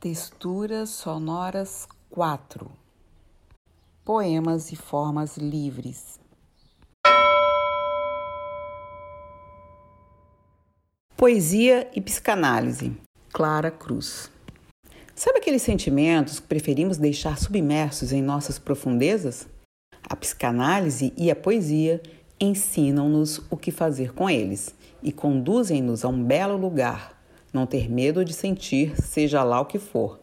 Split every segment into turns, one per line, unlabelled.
Texturas sonoras 4 Poemas e formas livres. Poesia e psicanálise. Clara Cruz. Sabe aqueles sentimentos que preferimos deixar submersos em nossas profundezas? A psicanálise e a poesia ensinam-nos o que fazer com eles e conduzem-nos a um belo lugar não ter medo de sentir, seja lá o que for.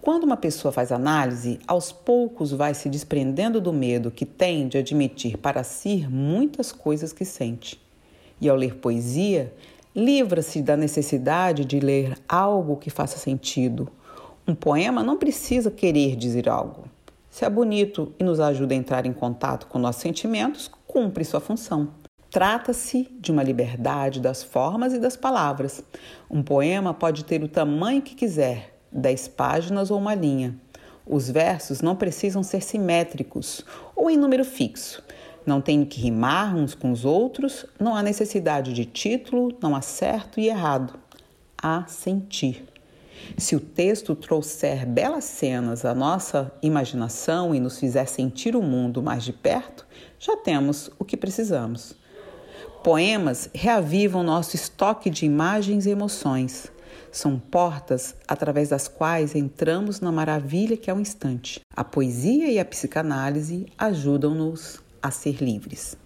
Quando uma pessoa faz análise, aos poucos vai se desprendendo do medo que tem de admitir para si muitas coisas que sente. E ao ler poesia, livra-se da necessidade de ler algo que faça sentido. Um poema não precisa querer dizer algo. Se é bonito e nos ajuda a entrar em contato com nossos sentimentos, cumpre sua função. Trata-se de uma liberdade das formas e das palavras. Um poema pode ter o tamanho que quiser, dez páginas ou uma linha. Os versos não precisam ser simétricos ou em número fixo. Não tem que rimar uns com os outros, não há necessidade de título, não há certo e errado. Há sentir. Se o texto trouxer belas cenas à nossa imaginação e nos fizer sentir o mundo mais de perto, já temos o que precisamos. Poemas reavivam nosso estoque de imagens e emoções. São portas através das quais entramos na maravilha que é o instante. A poesia e a psicanálise ajudam-nos a ser livres.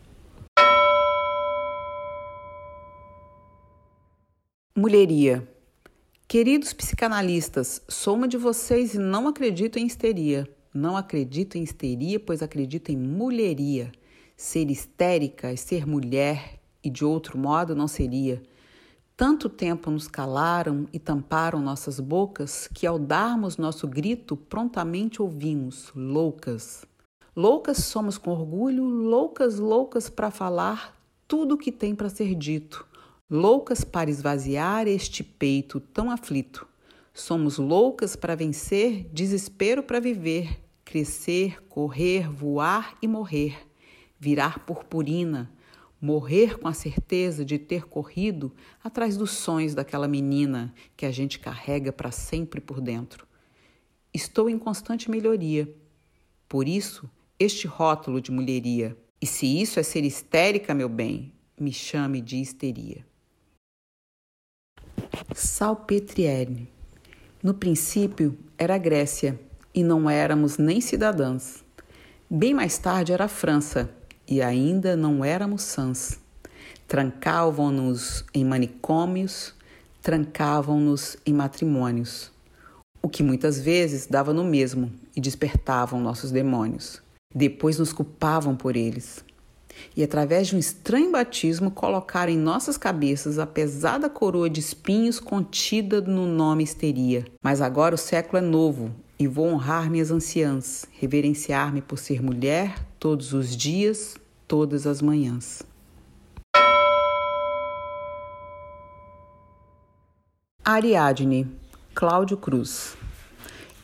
Mulheria. Queridos psicanalistas, sou uma de vocês e não acredito em histeria. Não acredito em histeria, pois acredito em mulheria. Ser histérica é ser mulher, e de outro modo não seria. Tanto tempo nos calaram e tamparam nossas bocas que, ao darmos nosso grito, prontamente ouvimos: loucas. Loucas somos com orgulho, loucas, loucas para falar tudo o que tem para ser dito, loucas para esvaziar este peito tão aflito. Somos loucas para vencer, desespero para viver, crescer, correr, voar e morrer, virar purpurina, morrer com a certeza de ter corrido atrás dos sonhos daquela menina que a gente carrega para sempre por dentro. Estou em constante melhoria. Por isso, este rótulo de mulheria. E se isso é ser histérica, meu bem, me chame de histeria. Salpetriere. No princípio era Grécia e não éramos nem cidadãs. Bem mais tarde era França e ainda não éramos sãs. Trancavam-nos em manicômios, trancavam-nos em matrimônios, o que muitas vezes dava no mesmo e despertavam nossos demônios. Depois nos culpavam por eles. E através de um estranho batismo colocaram em nossas cabeças a pesada coroa de espinhos contida no nome histeria. Mas agora o século é novo e vou honrar minhas anciãs, reverenciar-me por ser mulher todos os dias, todas as manhãs. Ariadne, Cláudio Cruz.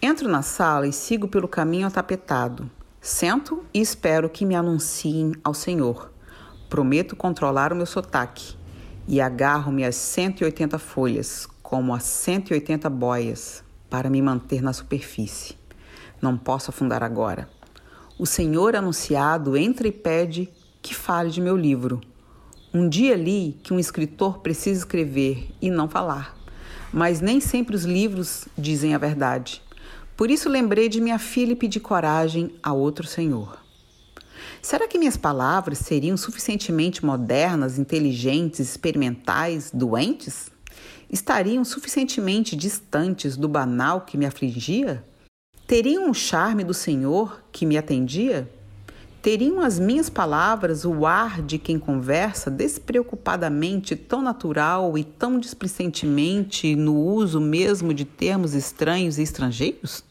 Entro na sala e sigo pelo caminho atapetado. Sento e espero que me anunciem ao Senhor. Prometo controlar o meu sotaque e agarro-me às 180 folhas, como a 180 boias, para me manter na superfície. Não posso afundar agora. O Senhor anunciado entra e pede que fale de meu livro. Um dia li que um escritor precisa escrever e não falar, mas nem sempre os livros dizem a verdade. Por isso lembrei de minha filha e pedi coragem a outro Senhor. Será que minhas palavras seriam suficientemente modernas, inteligentes, experimentais, doentes? Estariam suficientemente distantes do banal que me afligia? Teriam o charme do Senhor que me atendia? Teriam as minhas palavras o ar de quem conversa despreocupadamente, tão natural e tão displicentemente no uso mesmo de termos estranhos e estrangeiros?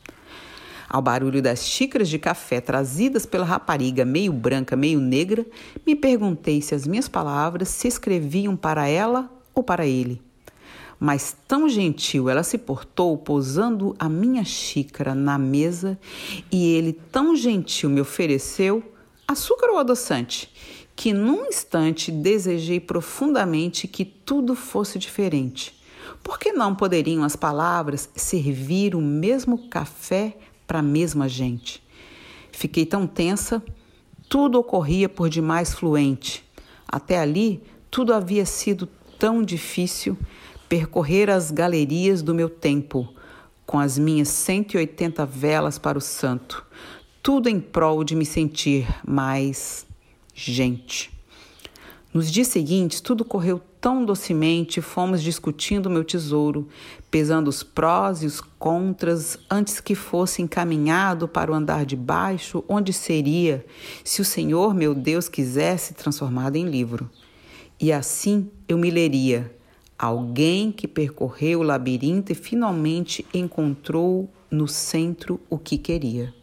Ao barulho das xícaras de café trazidas pela rapariga meio branca, meio negra, me perguntei se as minhas palavras se escreviam para ela ou para ele mas tão gentil ela se portou, pousando a minha xícara na mesa, e ele tão gentil me ofereceu açúcar ou adoçante, que num instante desejei profundamente que tudo fosse diferente, Por que não poderiam as palavras servir o mesmo café para a mesma gente? Fiquei tão tensa, tudo ocorria por demais fluente. Até ali, tudo havia sido tão difícil percorrer as galerias do meu tempo, com as minhas 180 velas para o santo, tudo em prol de me sentir mais gente. Nos dias seguintes, tudo correu tão docemente, fomos discutindo meu tesouro, pesando os prós e os contras antes que fosse encaminhado para o andar de baixo, onde seria, se o Senhor meu Deus quisesse, transformado em livro. E assim eu me leria. Alguém que percorreu o labirinto e finalmente encontrou no centro o que queria.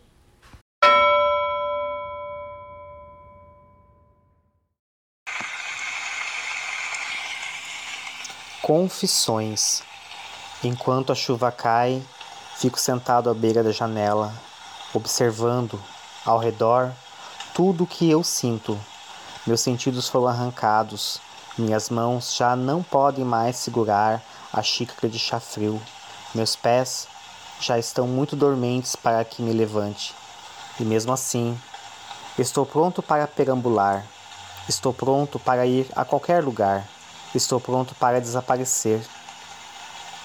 Confissões. Enquanto a chuva cai, fico sentado à beira da janela, observando ao redor tudo o que eu sinto. Meus sentidos foram arrancados, minhas mãos já não podem mais segurar a xícara de chá frio. Meus pés já estão muito dormentes para que me levante. E mesmo assim, estou pronto para perambular. Estou pronto para ir a qualquer lugar. Estou pronto para desaparecer.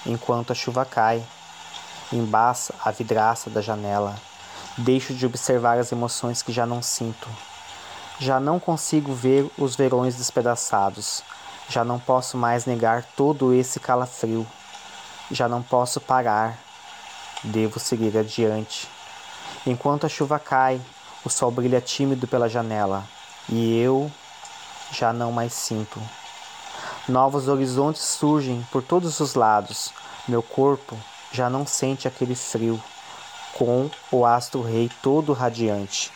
Enquanto a chuva cai, embaça a vidraça da janela, deixo de observar as emoções que já não sinto. Já não consigo ver os verões despedaçados. Já não posso mais negar todo esse calafrio. Já não posso parar. Devo seguir adiante. Enquanto a chuva cai, o sol brilha tímido pela janela e eu já não mais sinto. Novos horizontes surgem por todos os lados. Meu corpo já não sente aquele frio, com o astro rei todo radiante.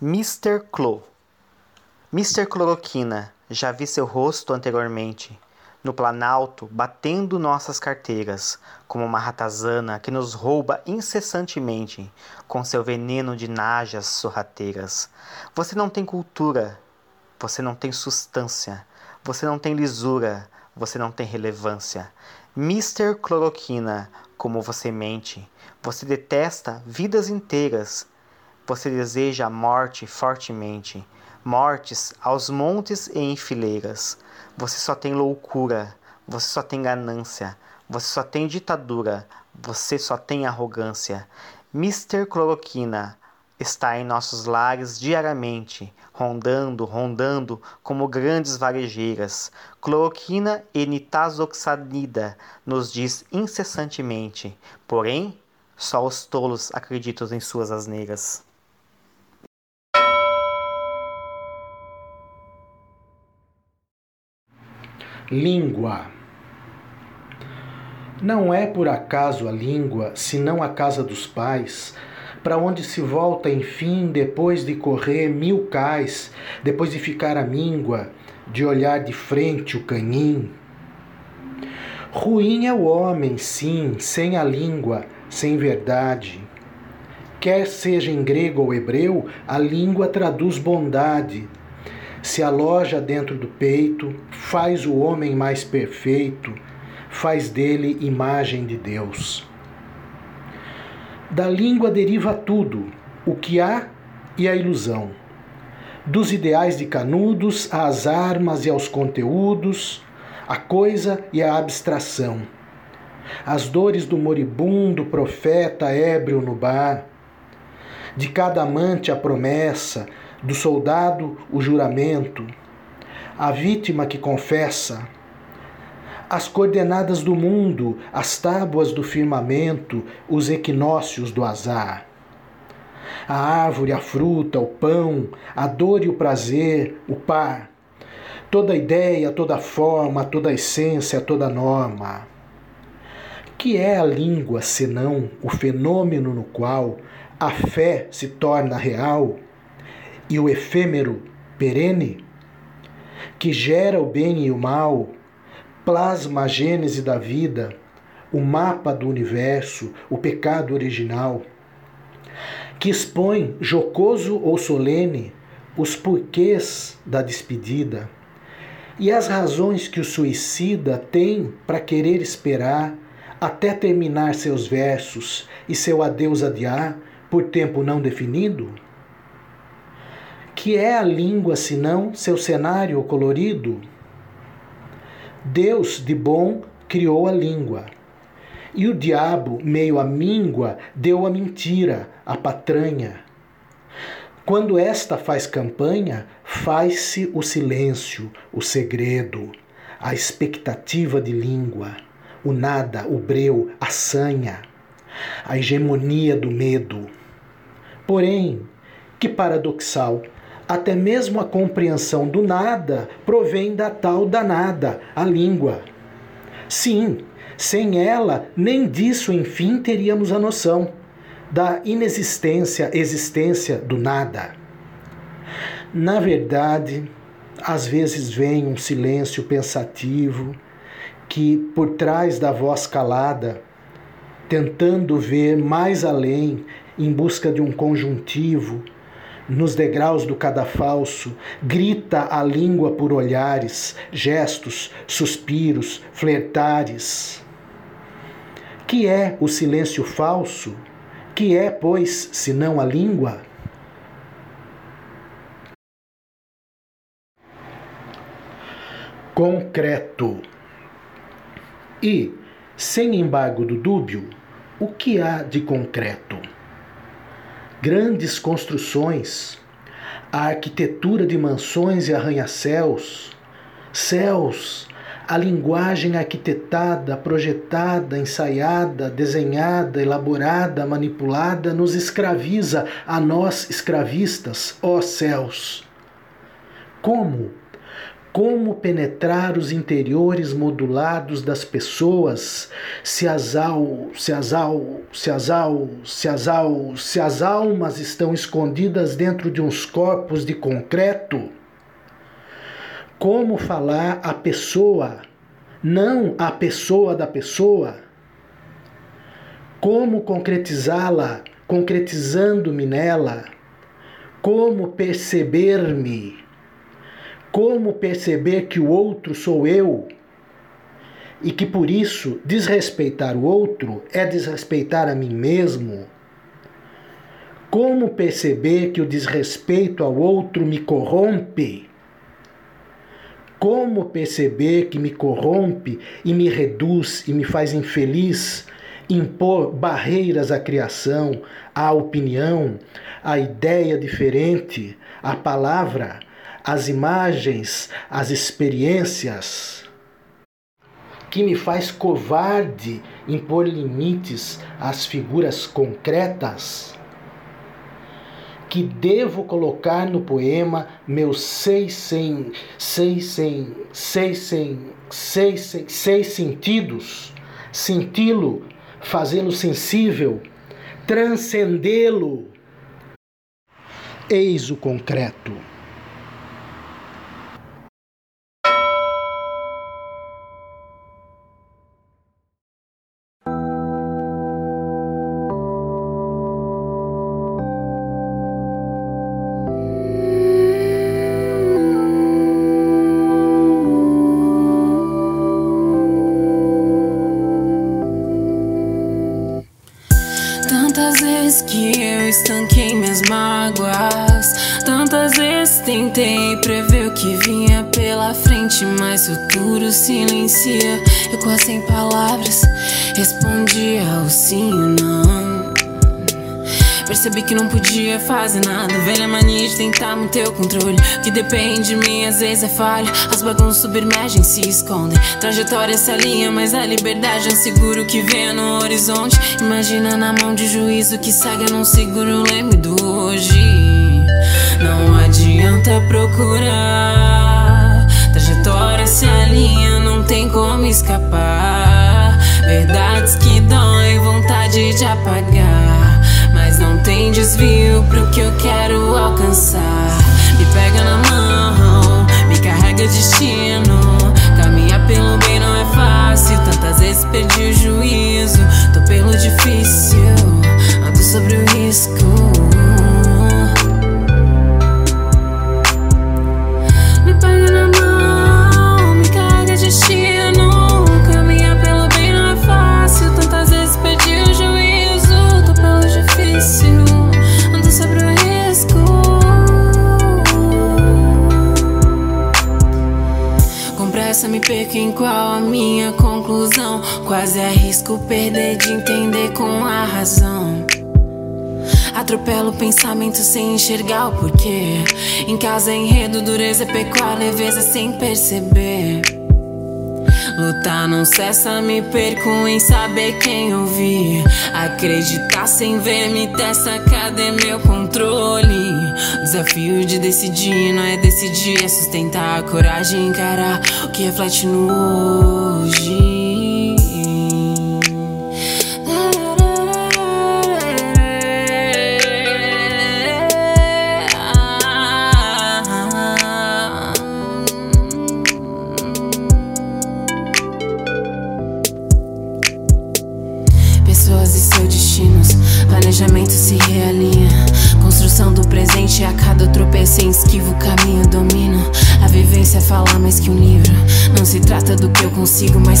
Mr. Clo. Mr. Cloroquina, já vi seu rosto anteriormente, no planalto, batendo nossas carteiras, como uma ratazana que nos rouba incessantemente com seu veneno de najas sorrateiras. Você não tem cultura, você não tem substância, você não tem lisura, você não tem relevância. Mr. Cloroquina, como você mente, você detesta vidas inteiras. Você deseja a morte fortemente, mortes aos montes e em fileiras. Você só tem loucura, você só tem ganância, você só tem ditadura, você só tem arrogância. Mr. Cloroquina, está em nossos lares diariamente, rondando, rondando como grandes varejeiras. Cloroquina e nitazoxanida nos diz incessantemente, porém, só os tolos acreditam em suas asneiras.
Língua. Não é por acaso a língua, senão a casa dos pais, para onde se volta, enfim, depois de correr mil cais, depois de ficar a míngua, de olhar de frente o canhim. Ruim é o homem, sim, sem a língua, sem verdade. Quer seja em grego ou hebreu, a língua traduz bondade. Se aloja dentro do peito, faz o homem mais perfeito, faz dele imagem de Deus. Da língua deriva tudo, o que há e a ilusão. Dos ideais de Canudos às armas e aos conteúdos, a coisa e a abstração. As dores do moribundo profeta ébrio no bar. De cada amante a promessa, do soldado o juramento. A vítima que confessa, as coordenadas do mundo, as tábuas do firmamento, os equinócios do azar. A árvore, a fruta, o pão, a dor e o prazer, o par. Toda ideia, toda forma, toda essência, toda norma. Que é a língua senão o fenômeno no qual a fé se torna real e o efêmero perene? Que gera o bem e o mal, plasma a gênese da vida, o mapa do universo, o pecado original, que expõe, jocoso ou solene, os porquês da despedida, e as razões que o suicida tem para querer esperar até terminar seus versos e seu adeus adiar por tempo não definido? Que é a língua senão seu cenário colorido? Deus de bom criou a língua. E o diabo, meio à míngua, deu a mentira, a patranha. Quando esta faz campanha, faz-se o silêncio, o segredo, a expectativa de língua, o nada, o breu, a sanha, a hegemonia do medo. Porém, que paradoxal, até mesmo a compreensão do nada provém da tal danada, a língua. Sim, sem ela, nem disso, enfim, teríamos a noção da inexistência, existência do nada. Na verdade, às vezes vem um silêncio pensativo que, por trás da voz calada, tentando ver mais além, em busca de um conjuntivo, nos degraus do cadafalso, grita a língua por olhares, gestos, suspiros, flertares. Que é o silêncio falso? Que é, pois, senão a língua? Concreto. E, sem embargo do dúbio, o que há de concreto? Grandes construções, a arquitetura de mansões e arranha-céus, céus a linguagem arquitetada, projetada, ensaiada, desenhada, elaborada, manipulada nos escraviza a nós escravistas, ó céus. Como? Como penetrar os interiores modulados das pessoas se as, al, se, as al, se, as al, se, as al, se as almas estão escondidas dentro de uns corpos de concreto? como falar a pessoa, não a pessoa da pessoa. Como concretizá-la, concretizando-me nela. Como perceber-me. Como perceber que o outro sou eu e que por isso desrespeitar o outro é desrespeitar a mim mesmo. Como perceber que o desrespeito ao outro me corrompe? Como perceber que me corrompe e me reduz e me faz infeliz? Impor barreiras à criação, à opinião, à ideia diferente, à palavra, às imagens, às experiências? Que me faz covarde impor limites às figuras concretas? que devo colocar no poema meus seis, sem, seis, sem, seis, sem, seis, sem, seis sentidos, senti-lo, fazê-lo sensível, transcendê-lo. Eis o concreto.
Que não podia fazer nada. Velha mania de tentar manter o controle. Que depende de mim, às vezes é falha. As bagunças submergem, se escondem. Trajetória essa linha, mas a liberdade é um seguro que vem no horizonte. Imagina na mão de juízo que saga não segura o leme do hoje. Não adianta procurar trajetória se alinha, não tem como escapar. Verdades que doem, vontade de apagar. Desvio pro que eu quero alcançar. Me pega na mão, me carrega destino. Caminhar pelo bem não é fácil, tantas vezes perdi o juízo. Tô pelo difícil, ando sobre o risco. Quase arrisco perder de entender com a razão. Atropelo o pensamento sem enxergar o porquê. Em casa, enredo, dureza, pecuária, leveza sem perceber. Lutar não cessa, me perco em saber quem ouvir. Acreditar sem ver, me testa, cadê meu controle? Desafio de decidir não é decidir, é sustentar a coragem, encarar o que reflete no hoje.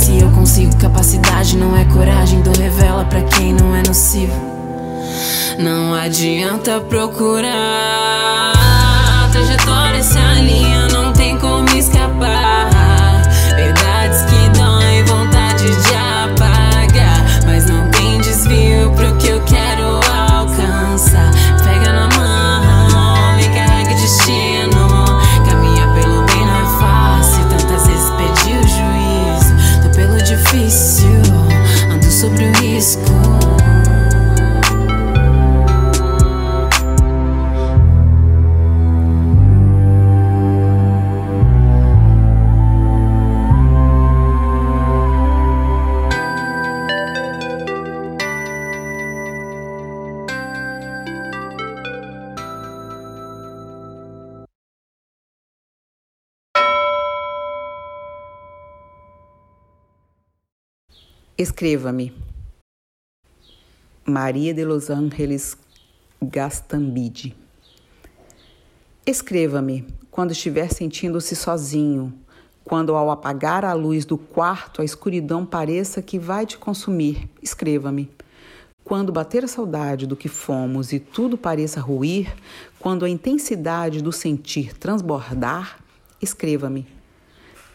Se eu consigo. Capacidade não é coragem, do revela para quem não é nocivo. Não adianta procurar.
Escreva-me. Maria de Los Angeles Gastambide. Escreva-me quando estiver sentindo-se sozinho, quando ao apagar a luz do quarto a escuridão pareça que vai te consumir. Escreva-me. Quando bater a saudade do que fomos e tudo pareça ruir, quando a intensidade do sentir transbordar, escreva-me.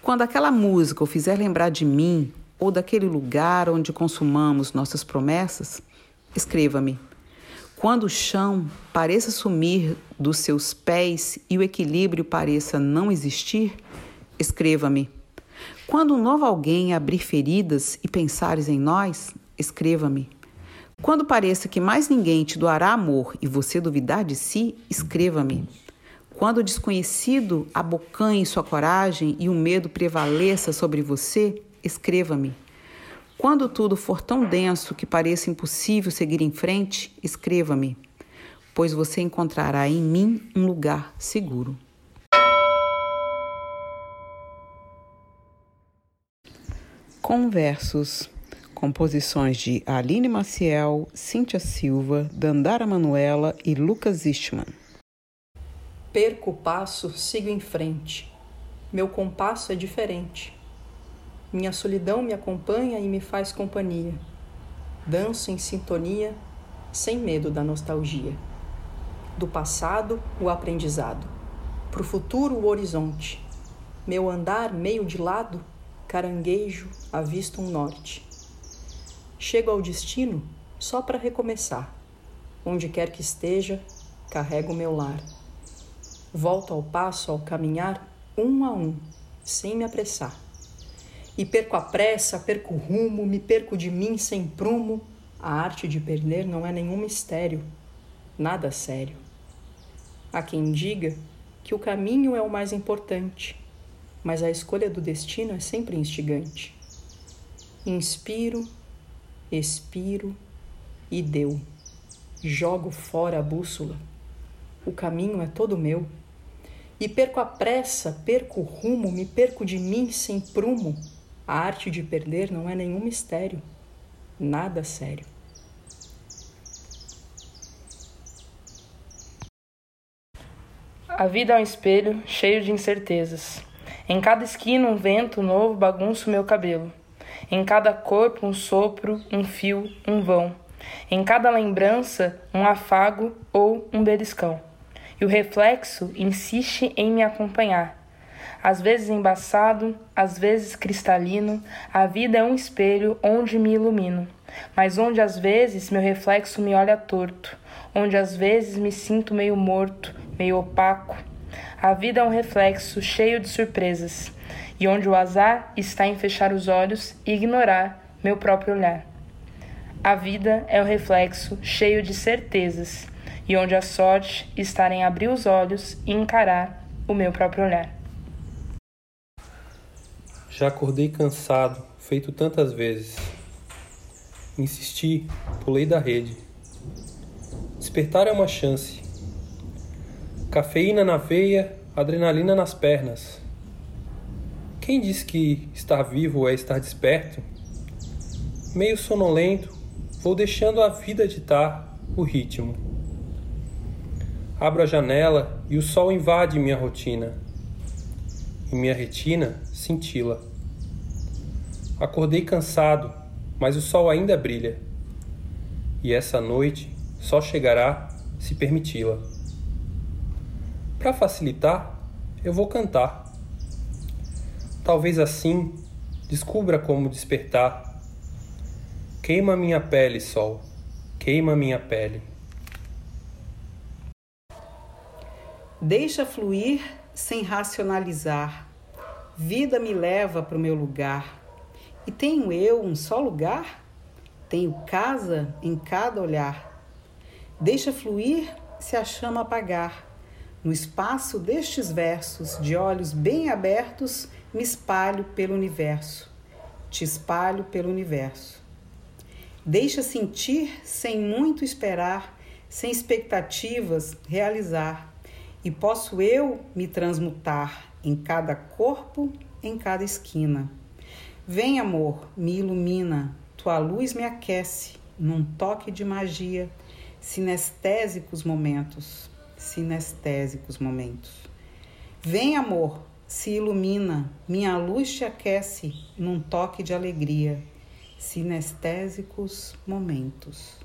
Quando aquela música o fizer lembrar de mim, ou daquele lugar onde consumamos nossas promessas? Escreva-me. Quando o chão pareça sumir dos seus pés e o equilíbrio pareça não existir, escreva-me. Quando um novo alguém abrir feridas e pensares em nós, escreva-me. Quando pareça que mais ninguém te doará amor e você duvidar de si, escreva-me. Quando o desconhecido abocanhe sua coragem e o medo prevaleça sobre você, escreva-me. Quando tudo for tão denso que pareça impossível seguir em frente, escreva-me, pois você encontrará em mim um lugar seguro. Conversos. Composições de Aline Maciel, Cíntia Silva, Dandara Manuela e Lucas Istman.
Perco o passo, sigo em frente. Meu compasso é diferente. Minha solidão me acompanha e me faz companhia. Danço em sintonia, sem medo da nostalgia. Do passado, o aprendizado. Pro futuro, o horizonte. Meu andar meio de lado, caranguejo, avisto um norte. Chego ao destino só para recomeçar. Onde quer que esteja, carrego meu lar. Volto ao passo ao caminhar, um a um, sem me apressar e perco a pressa, perco o rumo, me perco de mim sem prumo. A arte de perder não é nenhum mistério, nada sério. Há quem diga que o caminho é o mais importante, mas a escolha do destino é sempre instigante. Inspiro, expiro e deu. Jogo fora a bússola. O caminho é todo meu. E perco a pressa, perco o rumo, me perco de mim sem prumo. A arte de perder não é nenhum mistério, nada sério.
A vida é um espelho cheio de incertezas. Em cada esquina, um vento novo bagunça o meu cabelo. Em cada corpo, um sopro, um fio, um vão. Em cada lembrança, um afago ou um beliscão. E o reflexo insiste em me acompanhar Às vezes embaçado, às vezes cristalino, a vida é um espelho onde me ilumino, mas onde às vezes meu reflexo me olha torto, onde às vezes me sinto meio morto, meio opaco. A vida é um reflexo cheio de surpresas, e onde o azar está em fechar os olhos e ignorar meu próprio olhar. A vida é o reflexo cheio de certezas, e onde a sorte está em abrir os olhos e encarar o meu próprio olhar.
Já acordei cansado, feito tantas vezes. Insisti, pulei da rede. Despertar é uma chance. Cafeína na veia, adrenalina nas pernas. Quem diz que estar vivo é estar desperto? Meio sonolento, vou deixando a vida ditar o ritmo. Abro a janela e o sol invade minha rotina minha retina cintila. Acordei cansado, mas o sol ainda brilha. E essa noite só chegará se permiti-la. Para facilitar, eu vou cantar. Talvez assim descubra como despertar. Queima minha pele, sol, queima minha pele.
Deixa fluir sem racionalizar. Vida me leva para o meu lugar. E tenho eu um só lugar? Tenho casa em cada olhar. Deixa fluir se a chama apagar. No espaço destes versos, de olhos bem abertos, me espalho pelo universo. Te espalho pelo universo. Deixa sentir sem muito esperar, sem expectativas, realizar e posso eu me transmutar em cada corpo, em cada esquina. Vem, amor, me ilumina, tua luz me aquece num toque de magia, sinestésicos momentos, sinestésicos momentos. Vem, amor, se ilumina, minha luz te aquece num toque de alegria, sinestésicos momentos.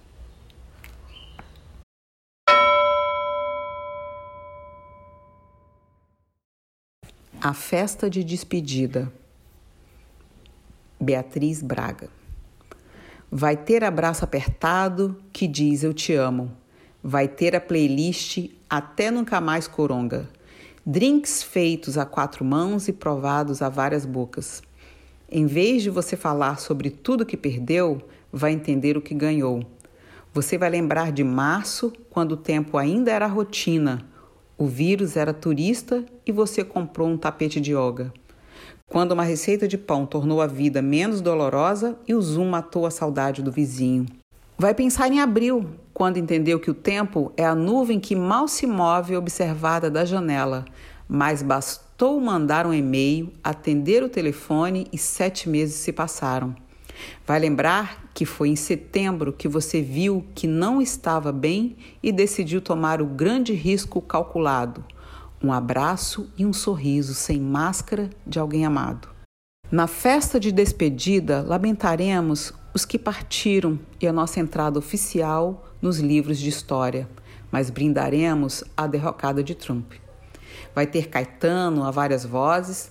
A festa de despedida. Beatriz Braga. Vai ter abraço apertado que diz eu te amo. Vai ter a playlist até nunca mais coronga. Drinks feitos a quatro mãos e provados a várias bocas. Em vez de você falar sobre tudo que perdeu, vai entender o que ganhou. Você vai lembrar de março, quando o tempo ainda era rotina o vírus era turista e você comprou um tapete de yoga. Quando uma receita de pão tornou a vida menos dolorosa e o Zoom matou a saudade do vizinho. Vai pensar em abril, quando entendeu que o tempo é a nuvem que mal se move observada da janela, mas bastou mandar um e-mail, atender o telefone e sete meses se passaram. Vai lembrar que foi em setembro que você viu que não estava bem e decidiu tomar o grande risco calculado: um abraço e um sorriso sem máscara de alguém amado. Na festa de despedida, lamentaremos os que partiram e a nossa entrada oficial nos livros de história, mas brindaremos a derrocada de Trump. Vai ter Caetano a várias vozes.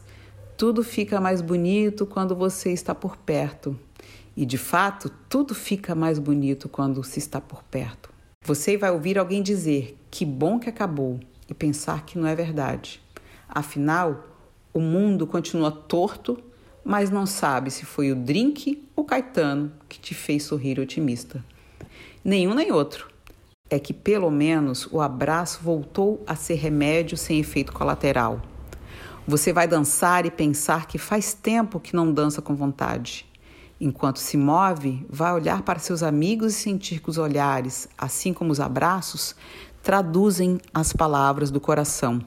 Tudo fica mais bonito quando você está por perto e de fato, tudo fica mais bonito quando se está por perto. Você vai ouvir alguém dizer que bom que acabou e pensar que não é verdade. Afinal, o mundo continua torto, mas não sabe se foi o drink ou Caetano que te fez sorrir otimista. Nenhum nem outro. É que pelo menos o abraço voltou a ser remédio sem efeito colateral. Você vai dançar e pensar que faz tempo que não dança com vontade. Enquanto se move, vai olhar para seus amigos e sentir que os olhares, assim como os abraços, traduzem as palavras do coração.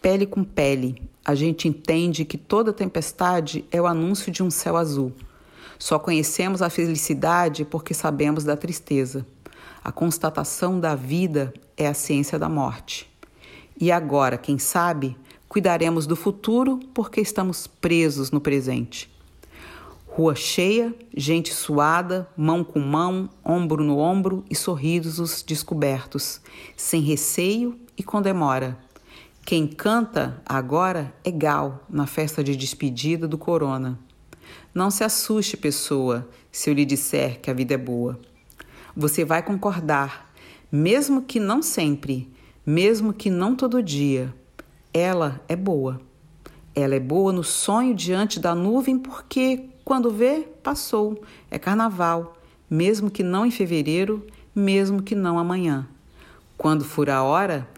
Pele com pele, a gente entende que toda tempestade é o anúncio de um céu azul. Só conhecemos a felicidade porque sabemos da tristeza. A constatação da vida é a ciência da morte. E agora, quem sabe, cuidaremos do futuro porque estamos presos no presente. Rua cheia, gente suada, mão com mão, ombro no ombro e sorrisos descobertos, sem receio e com demora. Quem canta agora é Gal na festa de despedida do Corona. Não se assuste, pessoa, se eu lhe disser que a vida é boa. Você vai concordar, mesmo que não sempre, mesmo que não todo dia. Ela é boa. Ela é boa no sonho diante da nuvem, porque quando vê, passou. É carnaval, mesmo que não em fevereiro, mesmo que não amanhã. Quando for a hora,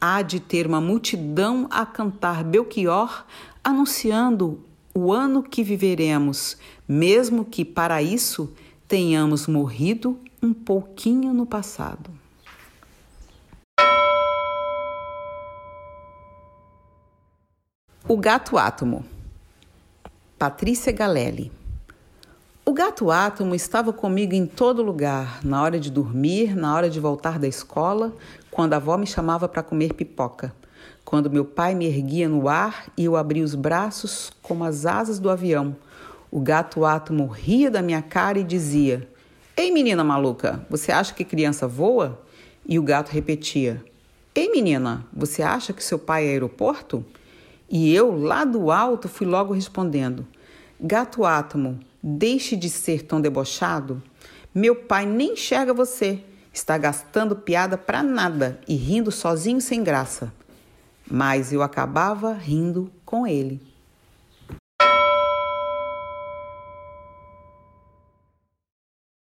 há de ter uma multidão a cantar Belchior, anunciando o ano que viveremos, mesmo que para isso tenhamos morrido um pouquinho no passado. O Gato Átomo, Patrícia Galelli. O gato átomo estava comigo em todo lugar, na hora de dormir, na hora de voltar da escola, quando a avó me chamava para comer pipoca, quando meu pai me erguia no ar e eu abria os braços como as asas do avião. O gato átomo ria da minha cara e dizia: Ei, menina maluca, você acha que criança voa? E o gato repetia: Ei, menina, você acha que seu pai é aeroporto? E eu, lá do alto, fui logo respondendo: Gato átomo, deixe de ser tão debochado. Meu pai nem enxerga você. Está gastando piada para nada e rindo sozinho sem graça. Mas eu acabava rindo com ele.